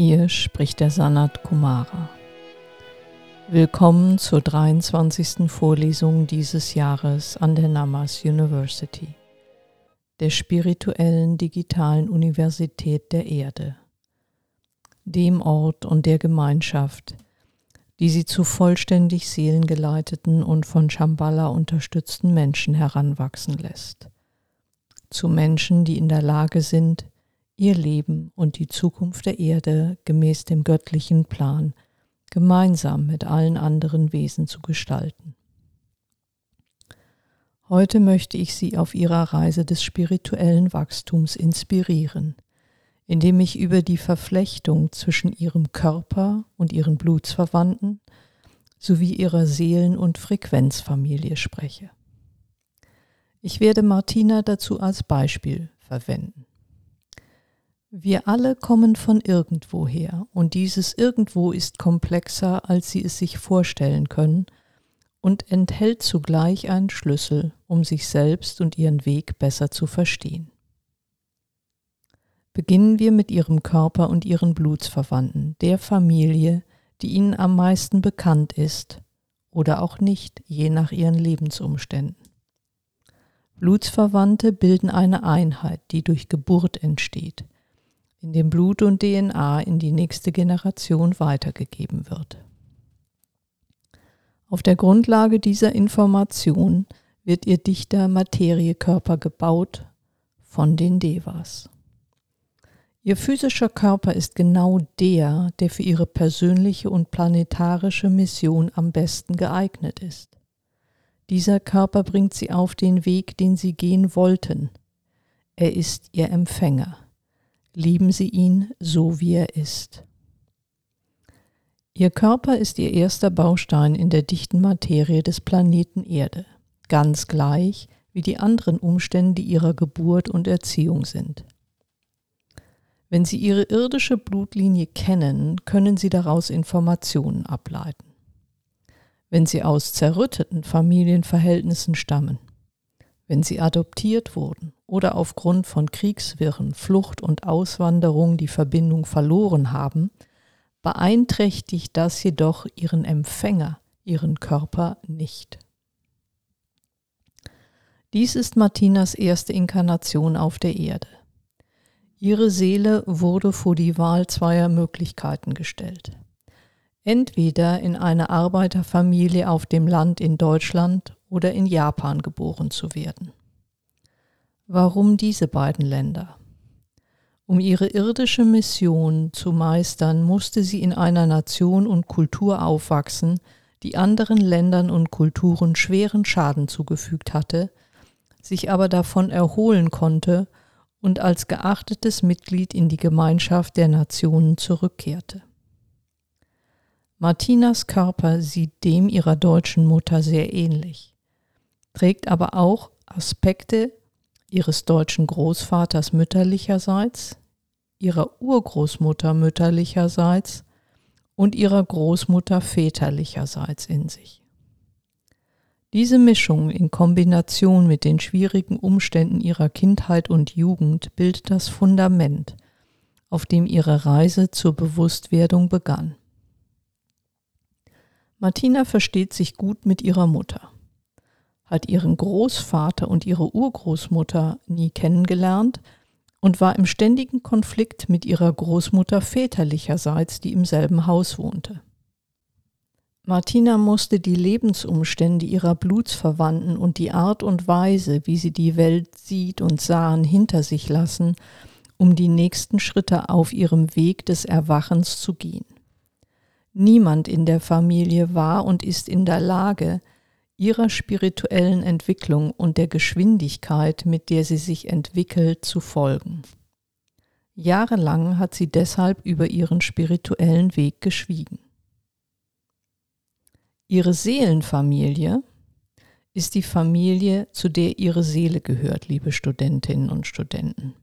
Hier spricht der Sanat Kumara. Willkommen zur 23. Vorlesung dieses Jahres an der Namas University, der spirituellen digitalen Universität der Erde, dem Ort und der Gemeinschaft, die sie zu vollständig seelengeleiteten und von Shambhala unterstützten Menschen heranwachsen lässt. Zu Menschen, die in der Lage sind, ihr Leben und die Zukunft der Erde gemäß dem göttlichen Plan gemeinsam mit allen anderen Wesen zu gestalten. Heute möchte ich Sie auf Ihrer Reise des spirituellen Wachstums inspirieren, indem ich über die Verflechtung zwischen Ihrem Körper und Ihren Blutsverwandten sowie Ihrer Seelen- und Frequenzfamilie spreche. Ich werde Martina dazu als Beispiel verwenden. Wir alle kommen von irgendwoher und dieses Irgendwo ist komplexer, als Sie es sich vorstellen können und enthält zugleich einen Schlüssel, um sich selbst und Ihren Weg besser zu verstehen. Beginnen wir mit Ihrem Körper und Ihren Blutsverwandten, der Familie, die Ihnen am meisten bekannt ist oder auch nicht, je nach Ihren Lebensumständen. Blutsverwandte bilden eine Einheit, die durch Geburt entsteht – in dem Blut und DNA in die nächste Generation weitergegeben wird. Auf der Grundlage dieser Information wird ihr dichter Materiekörper gebaut von den Devas. Ihr physischer Körper ist genau der, der für ihre persönliche und planetarische Mission am besten geeignet ist. Dieser Körper bringt sie auf den Weg, den sie gehen wollten. Er ist ihr Empfänger lieben Sie ihn so, wie er ist. Ihr Körper ist Ihr erster Baustein in der dichten Materie des Planeten Erde, ganz gleich wie die anderen Umstände Ihrer Geburt und Erziehung sind. Wenn Sie Ihre irdische Blutlinie kennen, können Sie daraus Informationen ableiten. Wenn Sie aus zerrütteten Familienverhältnissen stammen, wenn Sie adoptiert wurden oder aufgrund von Kriegswirren, Flucht und Auswanderung die Verbindung verloren haben, beeinträchtigt das jedoch ihren Empfänger, ihren Körper nicht. Dies ist Martinas erste Inkarnation auf der Erde. Ihre Seele wurde vor die Wahl zweier Möglichkeiten gestellt. Entweder in eine Arbeiterfamilie auf dem Land in Deutschland oder in Japan geboren zu werden. Warum diese beiden Länder? Um ihre irdische Mission zu meistern, musste sie in einer Nation und Kultur aufwachsen, die anderen Ländern und Kulturen schweren Schaden zugefügt hatte, sich aber davon erholen konnte und als geachtetes Mitglied in die Gemeinschaft der Nationen zurückkehrte. Martinas Körper sieht dem ihrer deutschen Mutter sehr ähnlich, trägt aber auch Aspekte ihres deutschen Großvaters mütterlicherseits, ihrer Urgroßmutter mütterlicherseits und ihrer Großmutter väterlicherseits in sich. Diese Mischung in Kombination mit den schwierigen Umständen ihrer Kindheit und Jugend bildet das Fundament, auf dem ihre Reise zur Bewusstwerdung begann. Martina versteht sich gut mit ihrer Mutter hat ihren Großvater und ihre Urgroßmutter nie kennengelernt und war im ständigen Konflikt mit ihrer Großmutter väterlicherseits, die im selben Haus wohnte. Martina musste die Lebensumstände ihrer Blutsverwandten und die Art und Weise, wie sie die Welt sieht und sahen, hinter sich lassen, um die nächsten Schritte auf ihrem Weg des Erwachens zu gehen. Niemand in der Familie war und ist in der Lage, ihrer spirituellen Entwicklung und der Geschwindigkeit, mit der sie sich entwickelt, zu folgen. Jahrelang hat sie deshalb über ihren spirituellen Weg geschwiegen. Ihre Seelenfamilie ist die Familie, zu der ihre Seele gehört, liebe Studentinnen und Studenten.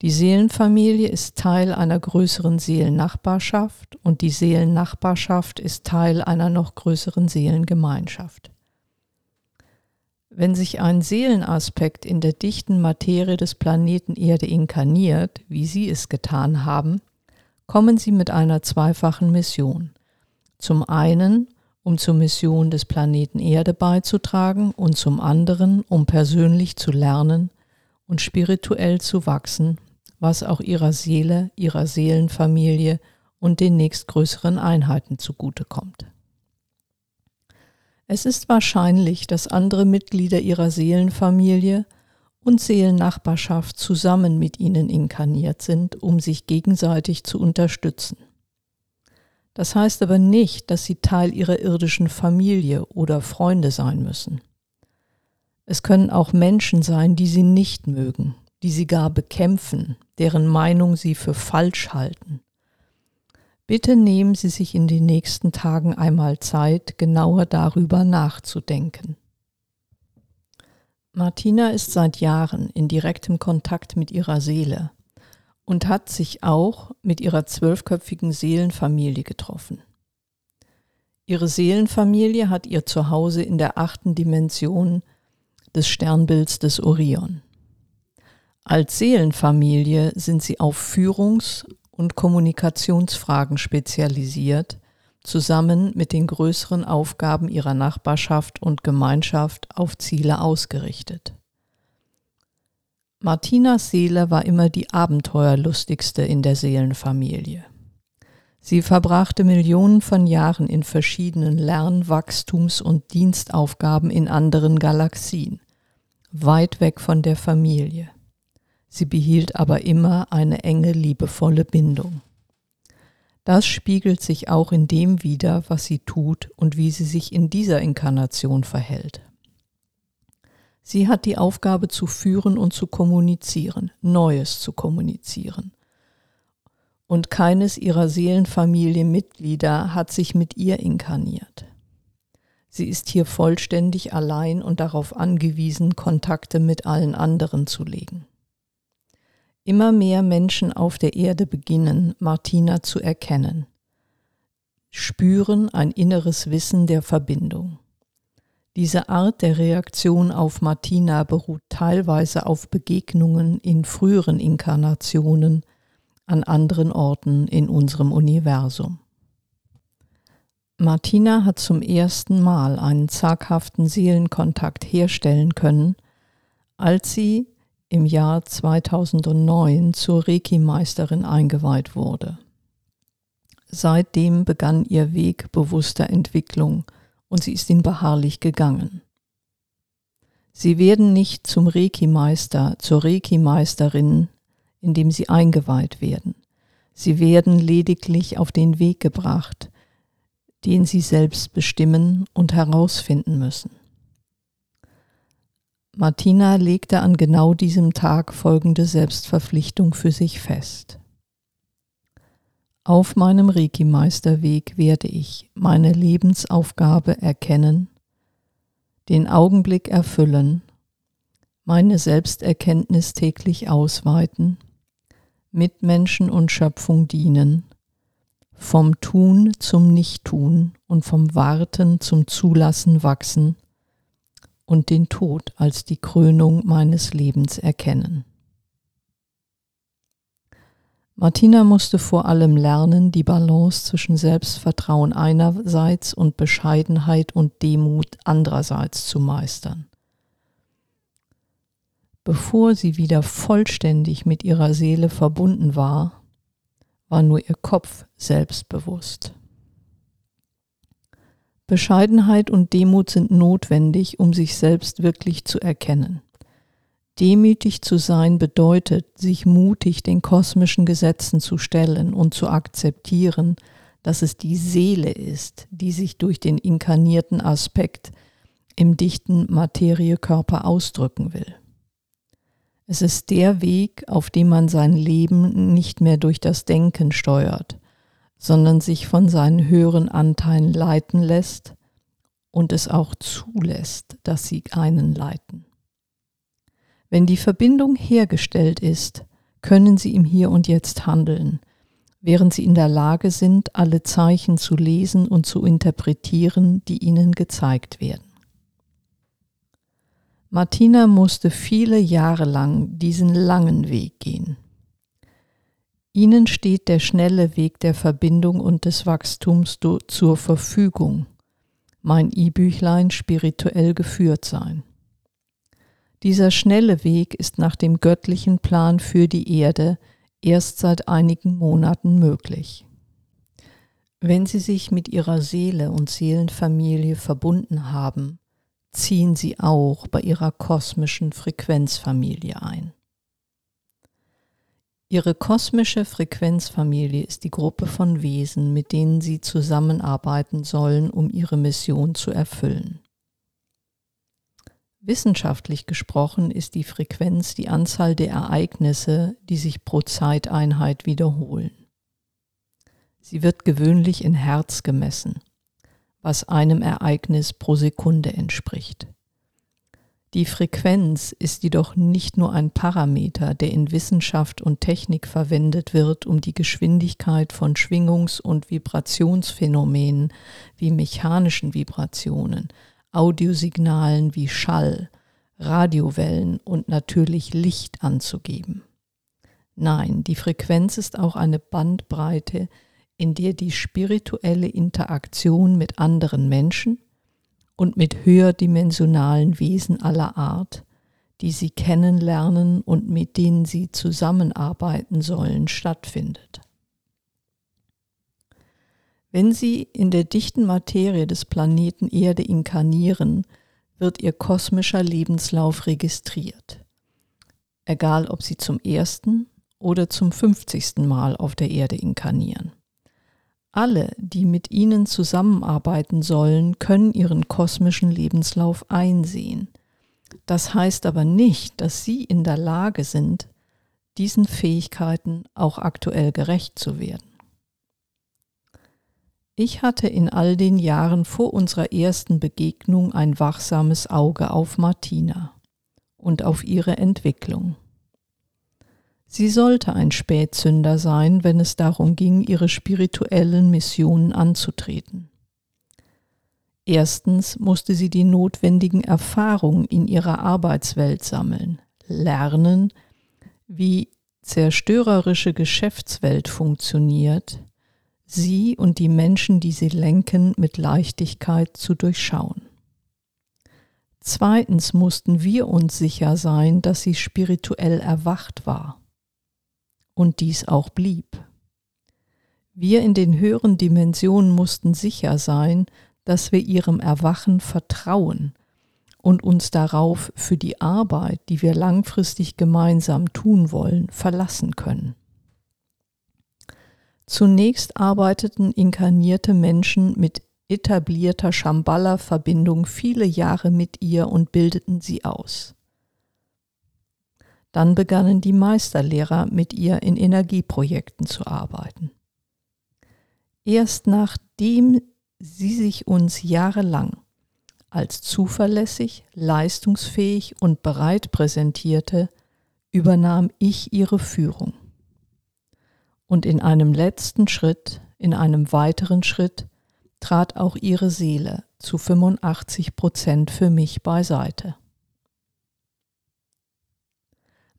Die Seelenfamilie ist Teil einer größeren Seelennachbarschaft und die Seelennachbarschaft ist Teil einer noch größeren Seelengemeinschaft. Wenn sich ein Seelenaspekt in der dichten Materie des Planeten Erde inkarniert, wie Sie es getan haben, kommen sie mit einer zweifachen Mission. Zum einen, um zur Mission des Planeten Erde beizutragen und zum anderen, um persönlich zu lernen und spirituell zu wachsen, was auch ihrer Seele, ihrer Seelenfamilie und den nächstgrößeren Einheiten zugutekommt. Es ist wahrscheinlich, dass andere Mitglieder ihrer Seelenfamilie und Seelennachbarschaft zusammen mit ihnen inkarniert sind, um sich gegenseitig zu unterstützen. Das heißt aber nicht, dass sie Teil ihrer irdischen Familie oder Freunde sein müssen. Es können auch Menschen sein, die sie nicht mögen, die sie gar bekämpfen, deren Meinung sie für falsch halten. Bitte nehmen Sie sich in den nächsten Tagen einmal Zeit, genauer darüber nachzudenken. Martina ist seit Jahren in direktem Kontakt mit ihrer Seele und hat sich auch mit ihrer zwölfköpfigen Seelenfamilie getroffen. Ihre Seelenfamilie hat ihr Zuhause in der achten Dimension des Sternbilds des Orion. Als Seelenfamilie sind sie auf Führungs- und Kommunikationsfragen spezialisiert zusammen mit den größeren Aufgaben ihrer Nachbarschaft und Gemeinschaft auf Ziele ausgerichtet. Martinas Seele war immer die abenteuerlustigste in der Seelenfamilie. Sie verbrachte Millionen von Jahren in verschiedenen Lern-, Wachstums- und Dienstaufgaben in anderen Galaxien, weit weg von der Familie. Sie behielt aber immer eine enge, liebevolle Bindung. Das spiegelt sich auch in dem wider, was sie tut und wie sie sich in dieser Inkarnation verhält. Sie hat die Aufgabe zu führen und zu kommunizieren, Neues zu kommunizieren. Und keines ihrer Seelenfamilienmitglieder hat sich mit ihr inkarniert. Sie ist hier vollständig allein und darauf angewiesen, Kontakte mit allen anderen zu legen. Immer mehr Menschen auf der Erde beginnen, Martina zu erkennen, spüren ein inneres Wissen der Verbindung. Diese Art der Reaktion auf Martina beruht teilweise auf Begegnungen in früheren Inkarnationen an anderen Orten in unserem Universum. Martina hat zum ersten Mal einen zaghaften Seelenkontakt herstellen können, als sie im Jahr 2009 zur Reiki-Meisterin eingeweiht wurde. Seitdem begann ihr Weg bewusster Entwicklung und sie ist ihn beharrlich gegangen. Sie werden nicht zum Reiki-Meister, zur Reiki-Meisterin, indem sie eingeweiht werden. Sie werden lediglich auf den Weg gebracht, den sie selbst bestimmen und herausfinden müssen. Martina legte an genau diesem Tag folgende Selbstverpflichtung für sich fest. Auf meinem Reiki-Meisterweg werde ich meine Lebensaufgabe erkennen, den Augenblick erfüllen, meine Selbsterkenntnis täglich ausweiten, Mitmenschen und Schöpfung dienen, vom Tun zum Nichttun und vom Warten zum Zulassen wachsen – und den Tod als die Krönung meines Lebens erkennen. Martina musste vor allem lernen, die Balance zwischen Selbstvertrauen einerseits und Bescheidenheit und Demut andererseits zu meistern. Bevor sie wieder vollständig mit ihrer Seele verbunden war, war nur ihr Kopf selbstbewusst. Bescheidenheit und Demut sind notwendig, um sich selbst wirklich zu erkennen. Demütig zu sein bedeutet, sich mutig den kosmischen Gesetzen zu stellen und zu akzeptieren, dass es die Seele ist, die sich durch den inkarnierten Aspekt im dichten Materiekörper ausdrücken will. Es ist der Weg, auf dem man sein Leben nicht mehr durch das Denken steuert, sondern sich von seinen höheren Anteilen leiten lässt und es auch zulässt, dass sie einen leiten. Wenn die Verbindung hergestellt ist, können sie im Hier und Jetzt handeln, während sie in der Lage sind, alle Zeichen zu lesen und zu interpretieren, die ihnen gezeigt werden. Martina musste viele Jahre lang diesen langen Weg gehen. Ihnen steht der schnelle Weg der Verbindung und des Wachstums zur Verfügung. Mein E-Büchlein spirituell geführt sein. Dieser schnelle Weg ist nach dem göttlichen Plan für die Erde erst seit einigen Monaten möglich. Wenn Sie sich mit Ihrer Seele und Seelenfamilie verbunden haben, ziehen Sie auch bei Ihrer kosmischen Frequenzfamilie ein. Ihre kosmische Frequenzfamilie ist die Gruppe von Wesen, mit denen Sie zusammenarbeiten sollen, um Ihre Mission zu erfüllen. Wissenschaftlich gesprochen ist die Frequenz die Anzahl der Ereignisse, die sich pro Zeiteinheit wiederholen. Sie wird gewöhnlich in Herz gemessen, was einem Ereignis pro Sekunde entspricht. Die Frequenz ist jedoch nicht nur ein Parameter, der in Wissenschaft und Technik verwendet wird, um die Geschwindigkeit von Schwingungs- und Vibrationsphänomenen wie mechanischen Vibrationen, Audiosignalen wie Schall, Radiowellen und natürlich Licht anzugeben. Nein, die Frequenz ist auch eine Bandbreite, in der die spirituelle Interaktion mit anderen Menschen und mit höherdimensionalen Wesen aller Art, die sie kennenlernen und mit denen sie zusammenarbeiten sollen, stattfindet. Wenn Sie in der dichten Materie des Planeten Erde inkarnieren, wird Ihr kosmischer Lebenslauf registriert. Egal ob Sie zum ersten oder zum fünfzigsten Mal auf der Erde inkarnieren. Alle, die mit Ihnen zusammenarbeiten sollen, können Ihren kosmischen Lebenslauf einsehen. Das heißt aber nicht, dass Sie in der Lage sind, diesen Fähigkeiten auch aktuell gerecht zu werden. Ich hatte in all den Jahren vor unserer ersten Begegnung ein wachsames Auge auf Martina und auf ihre Entwicklung. Sie sollte ein Spätzünder sein, wenn es darum ging, ihre spirituellen Missionen anzutreten. Erstens musste sie die notwendigen Erfahrungen in ihrer Arbeitswelt sammeln, lernen, wie zerstörerische Geschäftswelt funktioniert, sie und die Menschen, die sie lenken, mit Leichtigkeit zu durchschauen. Zweitens mussten wir uns sicher sein, dass sie spirituell erwacht war und dies auch blieb. Wir in den höheren Dimensionen mussten sicher sein, dass wir ihrem Erwachen vertrauen und uns darauf für die Arbeit, die wir langfristig gemeinsam tun wollen, verlassen können. Zunächst arbeiteten inkarnierte Menschen mit etablierter Shambhala-Verbindung viele Jahre mit ihr und bildeten sie aus. Dann begannen die Meisterlehrer mit ihr in Energieprojekten zu arbeiten. Erst nachdem sie sich uns jahrelang als zuverlässig, leistungsfähig und bereit präsentierte, übernahm ich ihre Führung und in einem letzten Schritt, in einem weiteren Schritt, trat auch ihre Seele zu 85 Prozent für mich beiseite.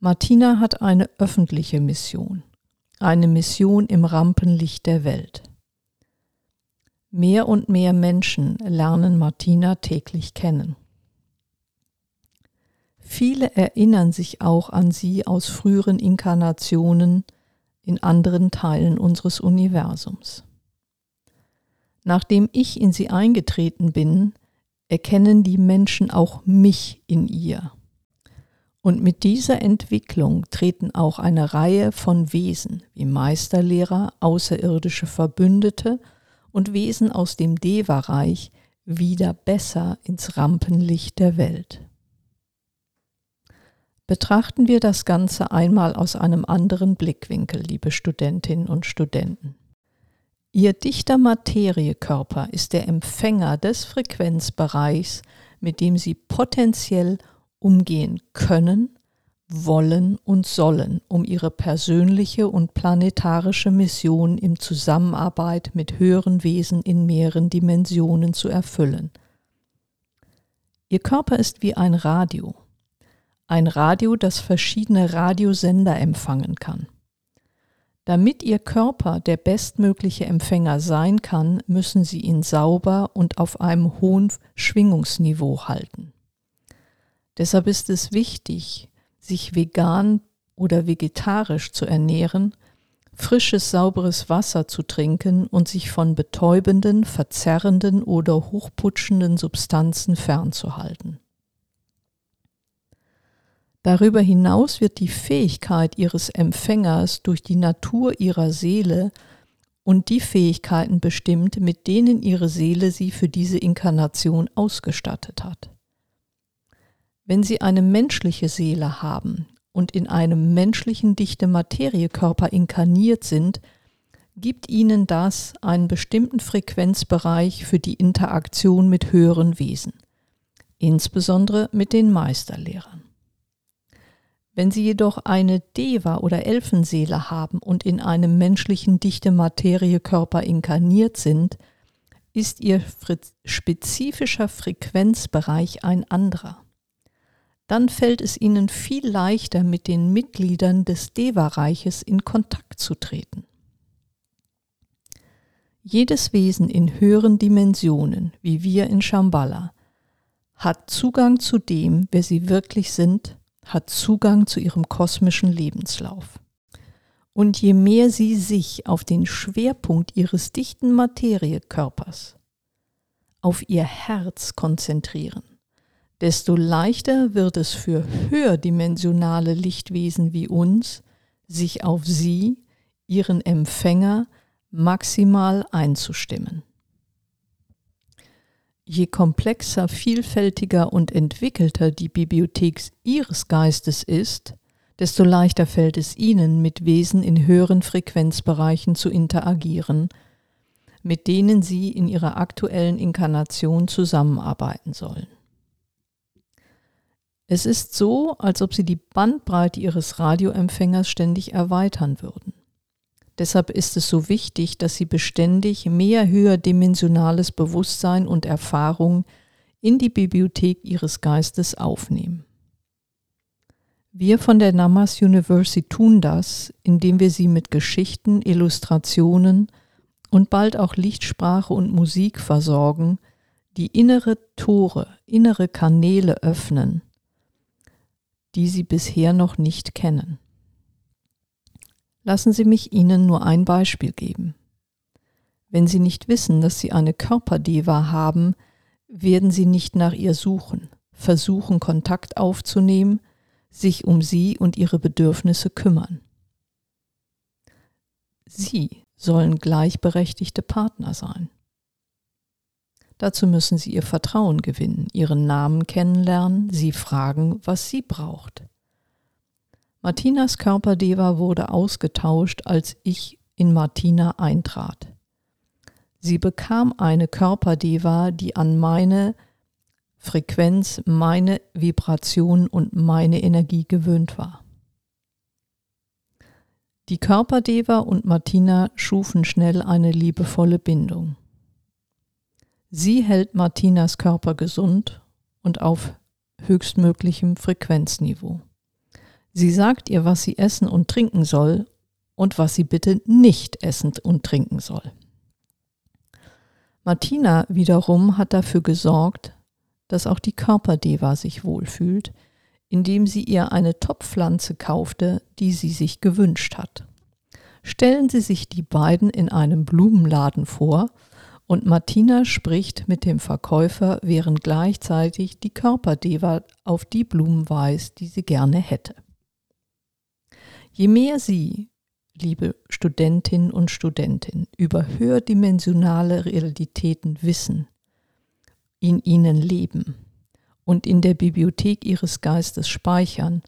Martina hat eine öffentliche Mission, eine Mission im Rampenlicht der Welt. Mehr und mehr Menschen lernen Martina täglich kennen. Viele erinnern sich auch an sie aus früheren Inkarnationen, in anderen Teilen unseres Universums. Nachdem ich in sie eingetreten bin, erkennen die Menschen auch mich in ihr. Und mit dieser Entwicklung treten auch eine Reihe von Wesen wie Meisterlehrer, außerirdische Verbündete und Wesen aus dem Deva-Reich wieder besser ins Rampenlicht der Welt. Betrachten wir das Ganze einmal aus einem anderen Blickwinkel, liebe Studentinnen und Studenten. Ihr dichter Materiekörper ist der Empfänger des Frequenzbereichs, mit dem Sie potenziell umgehen können, wollen und sollen, um Ihre persönliche und planetarische Mission in Zusammenarbeit mit höheren Wesen in mehreren Dimensionen zu erfüllen. Ihr Körper ist wie ein Radio, ein Radio, das verschiedene Radiosender empfangen kann. Damit Ihr Körper der bestmögliche Empfänger sein kann, müssen Sie ihn sauber und auf einem hohen Schwingungsniveau halten. Deshalb ist es wichtig, sich vegan oder vegetarisch zu ernähren, frisches, sauberes Wasser zu trinken und sich von betäubenden, verzerrenden oder hochputschenden Substanzen fernzuhalten. Darüber hinaus wird die Fähigkeit ihres Empfängers durch die Natur ihrer Seele und die Fähigkeiten bestimmt, mit denen ihre Seele sie für diese Inkarnation ausgestattet hat. Wenn Sie eine menschliche Seele haben und in einem menschlichen dichte Materiekörper inkarniert sind, gibt Ihnen das einen bestimmten Frequenzbereich für die Interaktion mit höheren Wesen, insbesondere mit den Meisterlehrern. Wenn Sie jedoch eine Deva- oder Elfenseele haben und in einem menschlichen dichte Materiekörper inkarniert sind, ist Ihr spezifischer Frequenzbereich ein anderer. Dann fällt es Ihnen viel leichter, mit den Mitgliedern des Deva-Reiches in Kontakt zu treten. Jedes Wesen in höheren Dimensionen, wie wir in Shambhala, hat Zugang zu dem, wer sie wirklich sind hat Zugang zu ihrem kosmischen Lebenslauf. Und je mehr sie sich auf den Schwerpunkt ihres dichten Materiekörpers, auf ihr Herz konzentrieren, desto leichter wird es für höherdimensionale Lichtwesen wie uns, sich auf sie, ihren Empfänger, maximal einzustimmen. Je komplexer, vielfältiger und entwickelter die Bibliothek Ihres Geistes ist, desto leichter fällt es Ihnen, mit Wesen in höheren Frequenzbereichen zu interagieren, mit denen Sie in Ihrer aktuellen Inkarnation zusammenarbeiten sollen. Es ist so, als ob Sie die Bandbreite Ihres Radioempfängers ständig erweitern würden. Deshalb ist es so wichtig, dass Sie beständig mehr höherdimensionales Bewusstsein und Erfahrung in die Bibliothek Ihres Geistes aufnehmen. Wir von der Namas University tun das, indem wir Sie mit Geschichten, Illustrationen und bald auch Lichtsprache und Musik versorgen, die innere Tore, innere Kanäle öffnen, die Sie bisher noch nicht kennen. Lassen Sie mich Ihnen nur ein Beispiel geben. Wenn Sie nicht wissen, dass Sie eine Körperdeva haben, werden Sie nicht nach ihr suchen, versuchen Kontakt aufzunehmen, sich um sie und ihre Bedürfnisse kümmern. Sie sollen gleichberechtigte Partner sein. Dazu müssen Sie ihr Vertrauen gewinnen, ihren Namen kennenlernen, sie fragen, was sie braucht. Martinas Körperdeva wurde ausgetauscht, als ich in Martina eintrat. Sie bekam eine Körperdeva, die an meine Frequenz, meine Vibration und meine Energie gewöhnt war. Die Körperdeva und Martina schufen schnell eine liebevolle Bindung. Sie hält Martinas Körper gesund und auf höchstmöglichem Frequenzniveau. Sie sagt ihr, was sie essen und trinken soll und was sie bitte nicht essen und trinken soll. Martina wiederum hat dafür gesorgt, dass auch die Körperdeva sich wohlfühlt, indem sie ihr eine Topfpflanze kaufte, die sie sich gewünscht hat. Stellen Sie sich die beiden in einem Blumenladen vor und Martina spricht mit dem Verkäufer, während gleichzeitig die Körperdeva auf die Blumen weist, die sie gerne hätte. Je mehr Sie, liebe Studentinnen und Studenten, über höherdimensionale Realitäten wissen, in ihnen leben und in der Bibliothek Ihres Geistes speichern,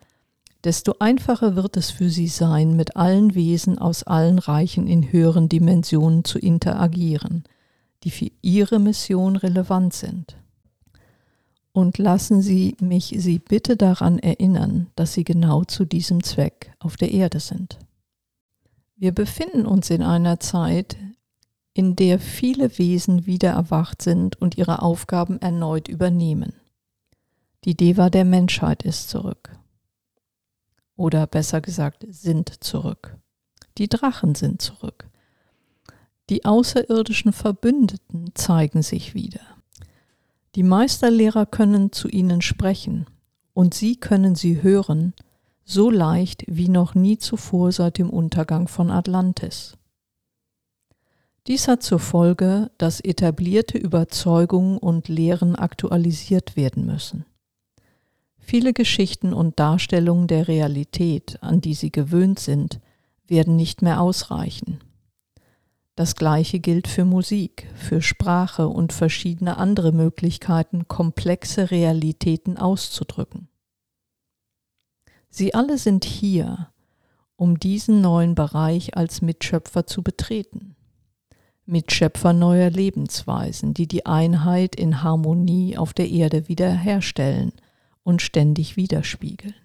desto einfacher wird es für Sie sein, mit allen Wesen aus allen Reichen in höheren Dimensionen zu interagieren, die für Ihre Mission relevant sind und lassen Sie mich Sie bitte daran erinnern, dass Sie genau zu diesem Zweck auf der Erde sind. Wir befinden uns in einer Zeit, in der viele Wesen wieder erwacht sind und ihre Aufgaben erneut übernehmen. Die Deva der Menschheit ist zurück. Oder besser gesagt, sind zurück. Die Drachen sind zurück. Die außerirdischen Verbündeten zeigen sich wieder. Die Meisterlehrer können zu ihnen sprechen und sie können sie hören, so leicht wie noch nie zuvor seit dem Untergang von Atlantis. Dies hat zur Folge, dass etablierte Überzeugungen und Lehren aktualisiert werden müssen. Viele Geschichten und Darstellungen der Realität, an die sie gewöhnt sind, werden nicht mehr ausreichen. Das gleiche gilt für Musik, für Sprache und verschiedene andere Möglichkeiten, komplexe Realitäten auszudrücken. Sie alle sind hier, um diesen neuen Bereich als Mitschöpfer zu betreten. Mitschöpfer neuer Lebensweisen, die die Einheit in Harmonie auf der Erde wiederherstellen und ständig widerspiegeln.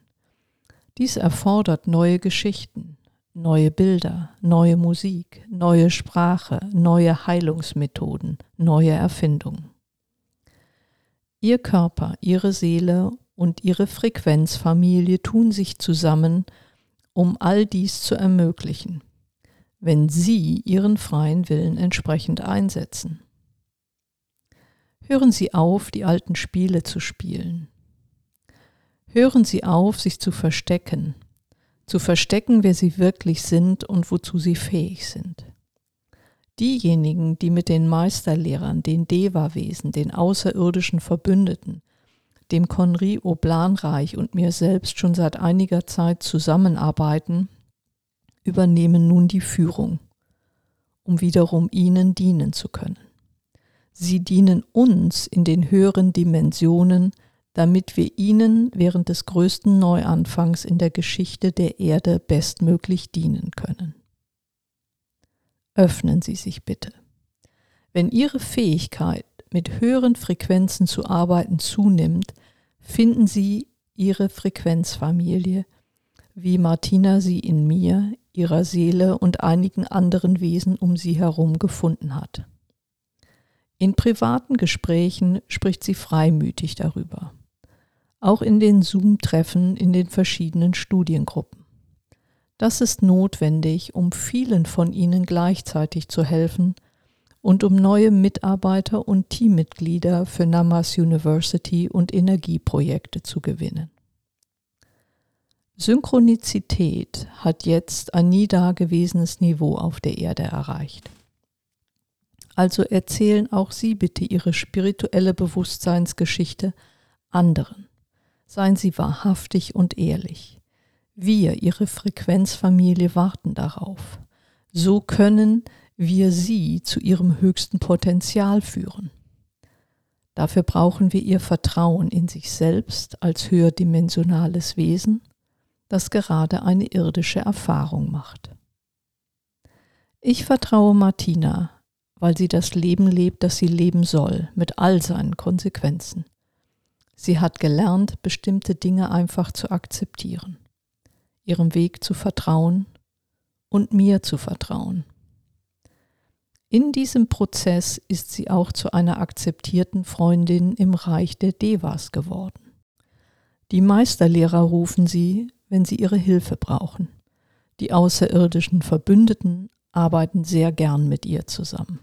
Dies erfordert neue Geschichten, neue Bilder, neue Musik, neue Sprache, neue Heilungsmethoden, neue Erfindungen. Ihr Körper, ihre Seele und ihre Frequenzfamilie tun sich zusammen, um all dies zu ermöglichen, wenn sie ihren freien Willen entsprechend einsetzen. Hören Sie auf, die alten Spiele zu spielen. Hören Sie auf, sich zu verstecken, zu verstecken, wer Sie wirklich sind und wozu Sie fähig sind. Diejenigen, die mit den Meisterlehrern, den Deva-Wesen, den außerirdischen Verbündeten, dem Konri Oblanreich und mir selbst schon seit einiger Zeit zusammenarbeiten, übernehmen nun die Führung, um wiederum ihnen dienen zu können. Sie dienen uns in den höheren Dimensionen, damit wir ihnen während des größten Neuanfangs in der Geschichte der Erde bestmöglich dienen können. Öffnen Sie sich bitte. Wenn Ihre Fähigkeit, mit höheren Frequenzen zu arbeiten zunimmt, finden Sie Ihre Frequenzfamilie, wie Martina sie in mir, ihrer Seele und einigen anderen Wesen um sie herum gefunden hat. In privaten Gesprächen spricht sie freimütig darüber. Auch in den Zoom-Treffen in den verschiedenen Studiengruppen. Das ist notwendig, um vielen von ihnen gleichzeitig zu helfen und um neue Mitarbeiter und Teammitglieder für Namas University und Energieprojekte zu gewinnen. Synchronizität hat jetzt ein nie dagewesenes Niveau auf der Erde erreicht. Also erzählen auch Sie bitte Ihre spirituelle Bewusstseinsgeschichte anderen. Seien Sie wahrhaftig und ehrlich. Wir, Ihre Frequenzfamilie, warten darauf. So können wir Sie zu Ihrem höchsten Potenzial führen. Dafür brauchen wir Ihr Vertrauen in sich selbst als höherdimensionales Wesen das gerade eine irdische Erfahrung macht. Ich vertraue Martina, weil sie das Leben lebt, das sie leben soll, mit all seinen Konsequenzen. Sie hat gelernt, bestimmte Dinge einfach zu akzeptieren, ihrem Weg zu vertrauen und mir zu vertrauen. In diesem Prozess ist sie auch zu einer akzeptierten Freundin im Reich der Devas geworden. Die Meisterlehrer rufen sie, wenn sie ihre Hilfe brauchen. Die außerirdischen Verbündeten arbeiten sehr gern mit ihr zusammen.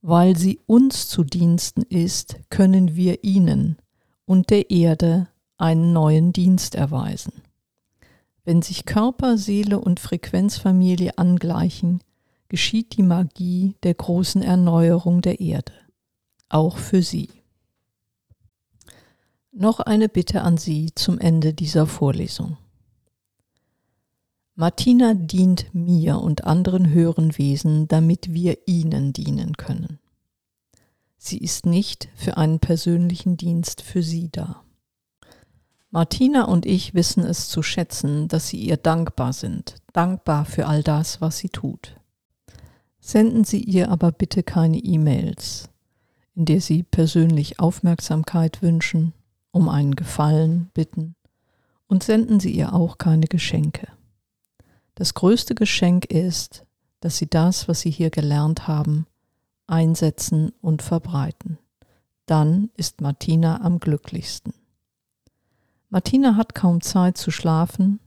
Weil sie uns zu Diensten ist, können wir ihnen und der Erde einen neuen Dienst erweisen. Wenn sich Körper, Seele und Frequenzfamilie angleichen, geschieht die Magie der großen Erneuerung der Erde, auch für sie. Noch eine Bitte an Sie zum Ende dieser Vorlesung. Martina dient mir und anderen höheren Wesen, damit wir ihnen dienen können. Sie ist nicht für einen persönlichen Dienst für Sie da. Martina und ich wissen es zu schätzen, dass Sie ihr dankbar sind, dankbar für all das, was sie tut. Senden Sie ihr aber bitte keine E-Mails, in der Sie persönlich Aufmerksamkeit wünschen um einen Gefallen bitten und senden Sie ihr auch keine Geschenke. Das größte Geschenk ist, dass Sie das, was Sie hier gelernt haben, einsetzen und verbreiten. Dann ist Martina am glücklichsten. Martina hat kaum Zeit zu schlafen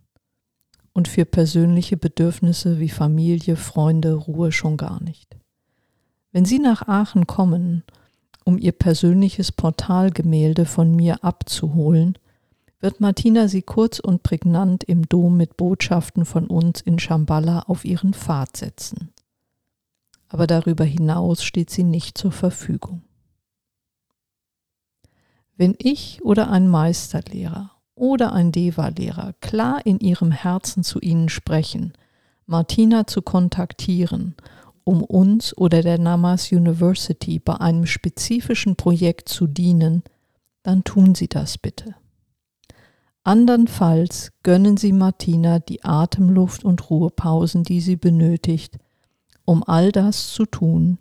und für persönliche Bedürfnisse wie Familie, Freunde, Ruhe schon gar nicht. Wenn Sie nach Aachen kommen, um Ihr persönliches Portalgemälde von mir abzuholen, wird Martina Sie kurz und prägnant im Dom mit Botschaften von uns in Shambhala auf ihren Pfad setzen. Aber darüber hinaus steht sie nicht zur Verfügung. Wenn ich oder ein Meisterlehrer oder ein Deva-Lehrer klar in ihrem Herzen zu Ihnen sprechen, Martina zu kontaktieren, um uns oder der Namas University bei einem spezifischen Projekt zu dienen, dann tun Sie das bitte. Andernfalls gönnen Sie Martina die Atemluft und Ruhepausen, die sie benötigt, um all das zu tun,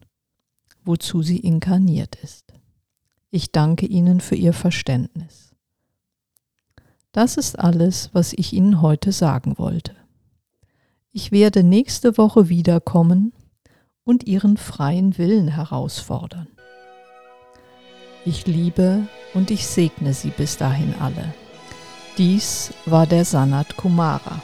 wozu sie inkarniert ist. Ich danke Ihnen für Ihr Verständnis. Das ist alles, was ich Ihnen heute sagen wollte. Ich werde nächste Woche wiederkommen und Ihren freien Willen herausfordern. Ich liebe und ich segne Sie bis dahin alle. Dies war der Sanat Kumara.